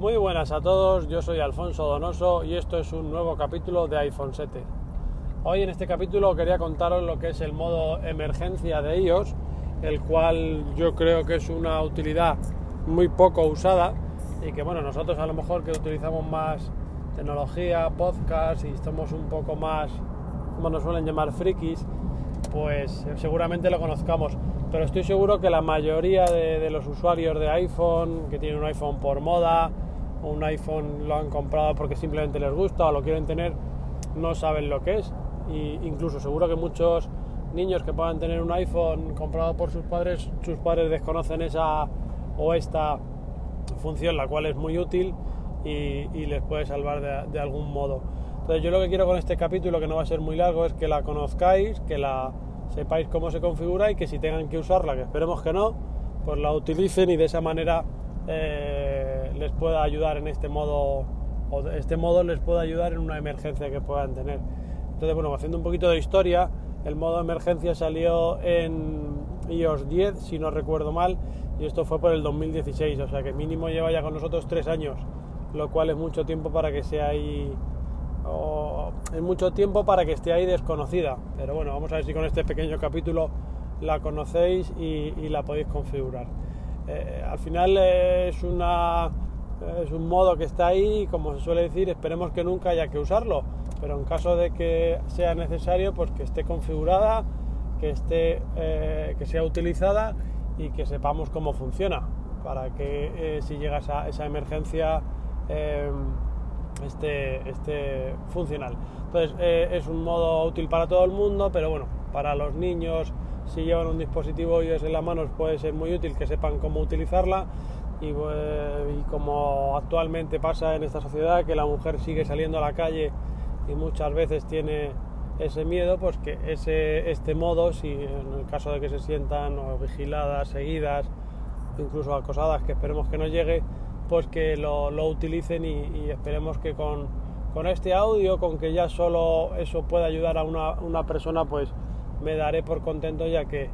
Muy buenas a todos, yo soy Alfonso Donoso y esto es un nuevo capítulo de iPhone 7. Hoy en este capítulo quería contaros lo que es el modo emergencia de iOS, el cual yo creo que es una utilidad muy poco usada y que bueno, nosotros a lo mejor que utilizamos más tecnología, podcast y estamos un poco más, como nos suelen llamar, frikis, pues seguramente lo conozcamos. Pero estoy seguro que la mayoría de los usuarios de iPhone, que tienen un iPhone por moda, un iPhone lo han comprado porque simplemente les gusta o lo quieren tener, no saben lo que es. Y incluso seguro que muchos niños que puedan tener un iPhone comprado por sus padres, sus padres desconocen esa o esta función, la cual es muy útil y, les puede salvar de, de, algún modo. Entonces yo lo que quiero con este capítulo, que no va a ser muy largo, es que la conozcáis, que la sepáis cómo se configura y que si tengan que usarla, que esperemos que no, pues la utilicen y de esa manera eh, les pueda ayudar en este modo, o este modo les pueda ayudar en una emergencia que puedan tener. Entonces, bueno, haciendo un poquito de historia, el modo emergencia salió en iOS 10, si no recuerdo mal, y esto fue por el 2016, o sea que mínimo lleva ya con nosotros tres años, lo cual es mucho tiempo para que sea ahí, o es mucho tiempo para que esté ahí desconocida. Pero bueno, vamos a ver si con este pequeño capítulo la conocéis y, y la podéis configurar. Eh, al final es, una, es un modo que está ahí y como se suele decir, esperemos que nunca haya que usarlo, pero en caso de que sea necesario, pues que esté configurada, que, esté, eh, que sea utilizada y que sepamos cómo funciona, para que eh, si llega esa, emergencia eh, esté, funcional. Entonces es un modo útil para todo el mundo, pero bueno, para los niños, si llevan un dispositivo iOS en la mano puede ser muy útil que sepan cómo utilizarla y, pues, y, como actualmente pasa en esta sociedad que la mujer sigue saliendo a la calle y muchas veces tiene ese miedo pues que ese, este modo si en el caso de que se sientan o vigiladas, seguidas incluso acosadas que esperemos que no llegue pues que lo, lo utilicen y, y, esperemos que con, con este audio con que ya solo eso pueda ayudar a una, una persona pues me daré por contento ya que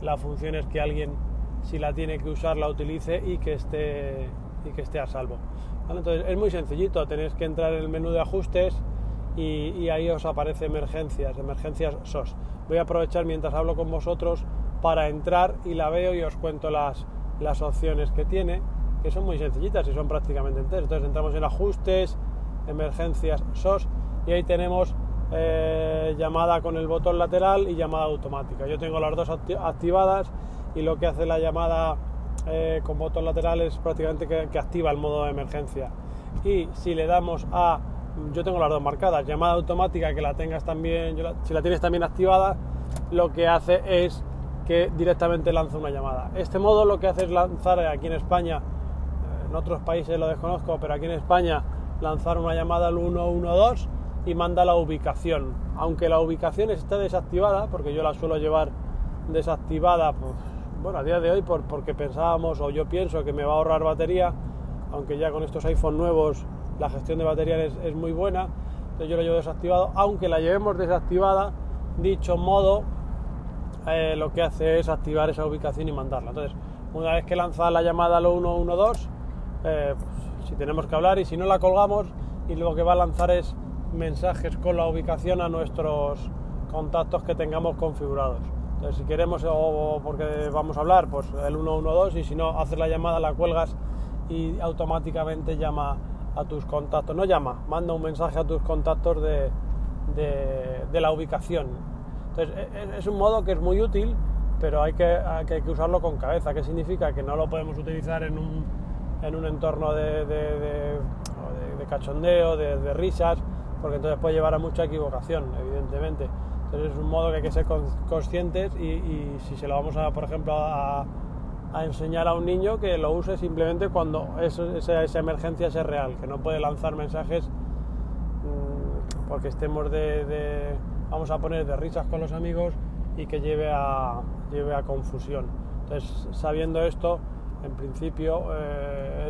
la función es que alguien si la tiene que usar la utilice y que esté y que esté a salvo ¿Vale? entonces es muy sencillito tenéis que entrar en el menú de ajustes y, y, ahí os aparece emergencias emergencias SOS voy a aprovechar mientras hablo con vosotros para entrar y la veo y os cuento las, las opciones que tiene que son muy sencillitas y son prácticamente enteras entonces entramos en ajustes emergencias SOS y ahí tenemos eh, llamada con el botón lateral y llamada automática. Yo tengo las dos acti activadas y lo que hace la llamada eh, con botón lateral es prácticamente que, que, activa el modo de emergencia. Y si le damos a, yo tengo las dos marcadas, llamada automática que la tengas también, la, si la tienes también activada, lo que hace es que directamente lanza una llamada. Este modo lo que hace es lanzar aquí en España, en otros países lo desconozco, pero aquí en España lanzar una llamada al 112 y manda la ubicación. Aunque la ubicación esté desactivada, porque yo la suelo llevar desactivada, pues, bueno, a día de hoy por, porque pensábamos o yo pienso que me va a ahorrar batería, aunque ya con estos iPhone nuevos la gestión de batería es, muy buena, entonces yo lo llevo desactivado, aunque la llevemos desactivada, dicho modo, eh, lo que hace es activar esa ubicación y mandarla. Entonces, una vez que lanza la llamada al 112, eh, pues, si tenemos que hablar y si no la colgamos, y lo que va a lanzar es mensajes con la ubicación a nuestros contactos que tengamos configurados. Entonces, si queremos o porque vamos a hablar, pues el 112 y si no, haces la llamada, la cuelgas y automáticamente llama a tus contactos. No llama, manda un mensaje a tus contactos de, de, la ubicación. Entonces, es un modo que es muy útil, pero hay que, hay que usarlo con cabeza. ¿Qué significa? Que no lo podemos utilizar en un, en un entorno de, de cachondeo, de risas, porque entonces puede llevar a mucha equivocación, evidentemente. Es un modo que hay que ser conscientes y, si se lo vamos a, por ejemplo, a, enseñar a un niño que lo use simplemente cuando esa, emergencia es real, que no puede lanzar mensajes mmm, porque estemos de, vamos a poner, de risas con los amigos y que lleve a, lleve a confusión. Entonces, sabiendo esto, en principio eh,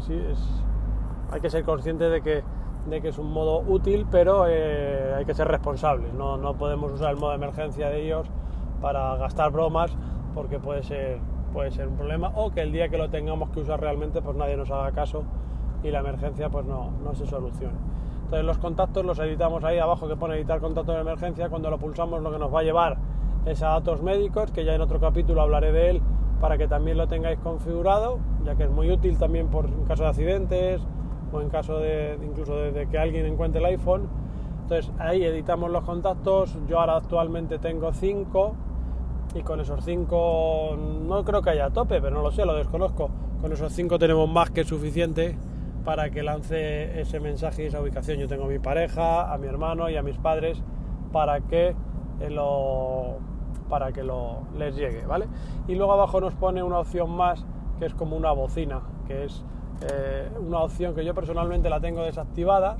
hay que ser consciente de que de que es un modo útil, pero eh, hay que ser responsables. No, no, podemos usar el modo de emergencia de ellos para gastar bromas porque puede ser, puede ser un problema o que el día que lo tengamos que usar realmente pues nadie nos haga caso y la emergencia pues no, no se solucione. Entonces los contactos los editamos ahí abajo que pone editar contacto de emergencia, cuando lo pulsamos lo que nos va a llevar es a datos médicos, que ya en otro capítulo hablaré de él para que también lo tengáis configurado, ya que es muy útil también por en caso de accidentes o en caso de incluso de, que alguien encuentre el iPhone. Entonces ahí editamos los contactos, yo ahora actualmente tengo 5 y con esos 5 no creo que haya tope, pero no lo sé, lo desconozco. Con esos 5 tenemos más que suficiente para que lance ese mensaje y esa ubicación. Yo tengo a mi pareja, a mi hermano y a mis padres para que eh, lo para que lo les llegue, ¿vale? Y luego abajo nos pone una opción más que es como una bocina, que es eh, una opción que yo personalmente la tengo desactivada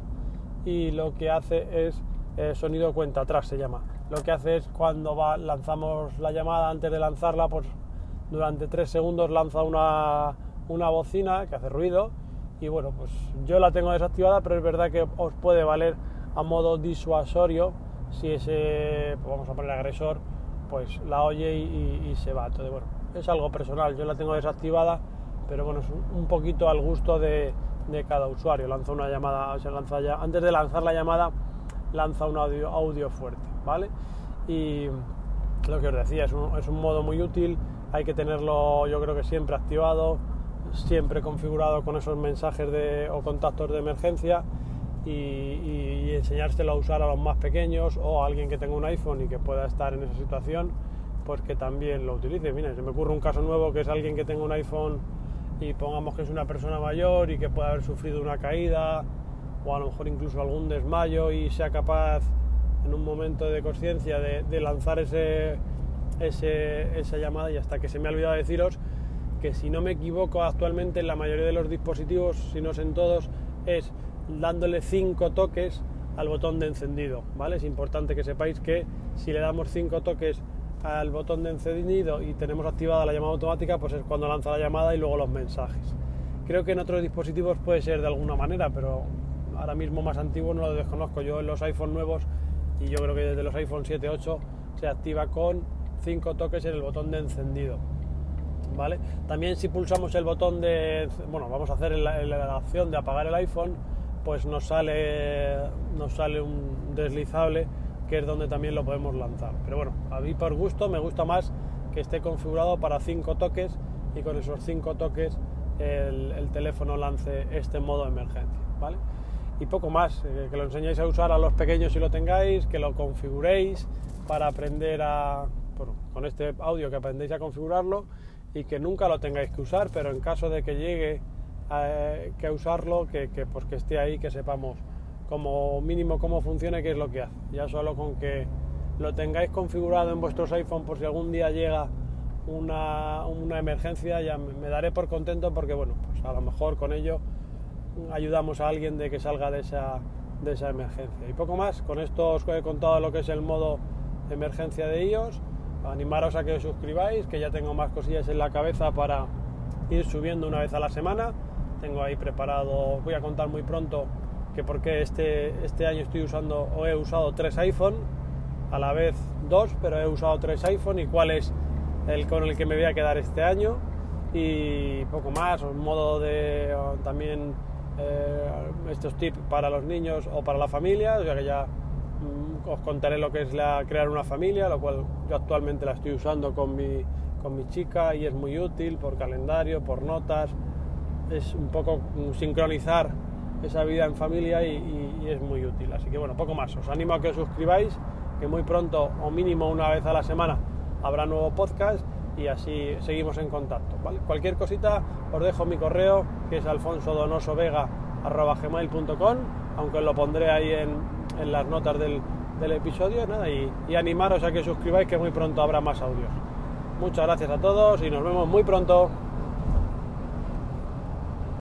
y lo que hace es eh, sonido cuenta atrás se llama. Lo que hace es cuando va, lanzamos la llamada, antes de lanzarla, pues durante tres segundos lanza una, una bocina que hace ruido y bueno, pues yo la tengo desactivada, pero es verdad que os puede valer a modo disuasorio si ese, pues vamos a poner agresor, pues la oye y, se va. Entonces, bueno, es algo personal, yo la tengo desactivada, pero bueno, es un poquito al gusto de, cada usuario. Lanza una llamada, se lanza ya, antes de lanzar la llamada, lanza un audio, audio fuerte, ¿vale? Y lo que os decía, es un, es un modo muy útil, hay que tenerlo yo creo que siempre activado, siempre configurado con esos mensajes de, o contactos de emergencia y, enseñárselo a usar a los más pequeños o a alguien que tenga un iPhone y que pueda estar en esa situación, pues que también lo utilice. Mira, se me ocurre un caso nuevo que es alguien que tenga un iPhone y pongamos que es una persona mayor y que pueda haber sufrido una caída o a lo mejor incluso algún desmayo y sea capaz en un momento de conciencia de, lanzar ese, esa llamada y hasta que se me ha olvidado deciros que si no me equivoco actualmente en la mayoría de los dispositivos, si no es en todos, es dándole cinco toques al botón de encendido, ¿vale? Es importante que sepáis que si le damos cinco toques al botón de encendido y tenemos activada la llamada automática, pues es cuando lanza la llamada y luego los mensajes. Creo que en otros dispositivos puede ser de alguna manera, pero ahora mismo más antiguo no lo desconozco. Yo en los iPhone nuevos y yo creo que desde los iPhone 7, 8 se activa con cinco toques en el botón de encendido. ¿Vale? También si pulsamos el botón de, bueno, vamos a hacer la, la opción de apagar el iPhone, pues nos sale, nos sale un deslizable que es donde también lo podemos lanzar. Pero bueno, a mí por gusto me gusta más que esté configurado para cinco toques y con esos cinco toques el, teléfono lance este modo de emergencia, ¿vale? Y poco más, eh, que lo enseñéis a usar a los pequeños si lo tengáis, que lo configuréis para aprender a, bueno, con este audio que aprendéis a configurarlo y que nunca lo tengáis que usar, pero en caso de que llegue eh, que usarlo, que, pues que esté ahí, que sepamos como mínimo cómo funciona y qué es lo que hace. Ya solo con que lo tengáis configurado en vuestros iPhone por si algún día llega una, emergencia, ya me, daré por contento porque bueno, pues a lo mejor con ello ayudamos a alguien de que salga de esa, de esa emergencia. Y poco más, con esto os he contado lo que es el modo emergencia de iOS. Animaros a que os suscribáis, que ya tengo más cosillas en la cabeza para ir subiendo una vez a la semana tengo ahí preparado, voy a contar muy pronto que por qué este, este año estoy usando o he usado tres iPhone, a la vez dos, pero he usado tres iPhone y cuál es el con el que me voy a quedar este año. Y poco más, un modo de también eh, estos tips para los niños o para la familia, o sea que ya mm, os contaré lo que es la, crear una familia, lo cual yo actualmente la estoy usando con mi, con mi chica y es muy útil por calendario, por notas, es un poco sincronizar esa vida en familia y, es muy útil. Así que bueno, poco más. Os animo a que os suscribáis, que muy pronto o mínimo una vez a la semana habrá nuevo podcast y así seguimos en contacto. Cualquier cosita os dejo mi correo que es alfonsodonosovega.gmail.com aunque lo pondré ahí en, en las notas del, del episodio nada, y, y animaros a que suscribáis que muy pronto habrá más audios. Muchas gracias a todos y nos vemos muy pronto.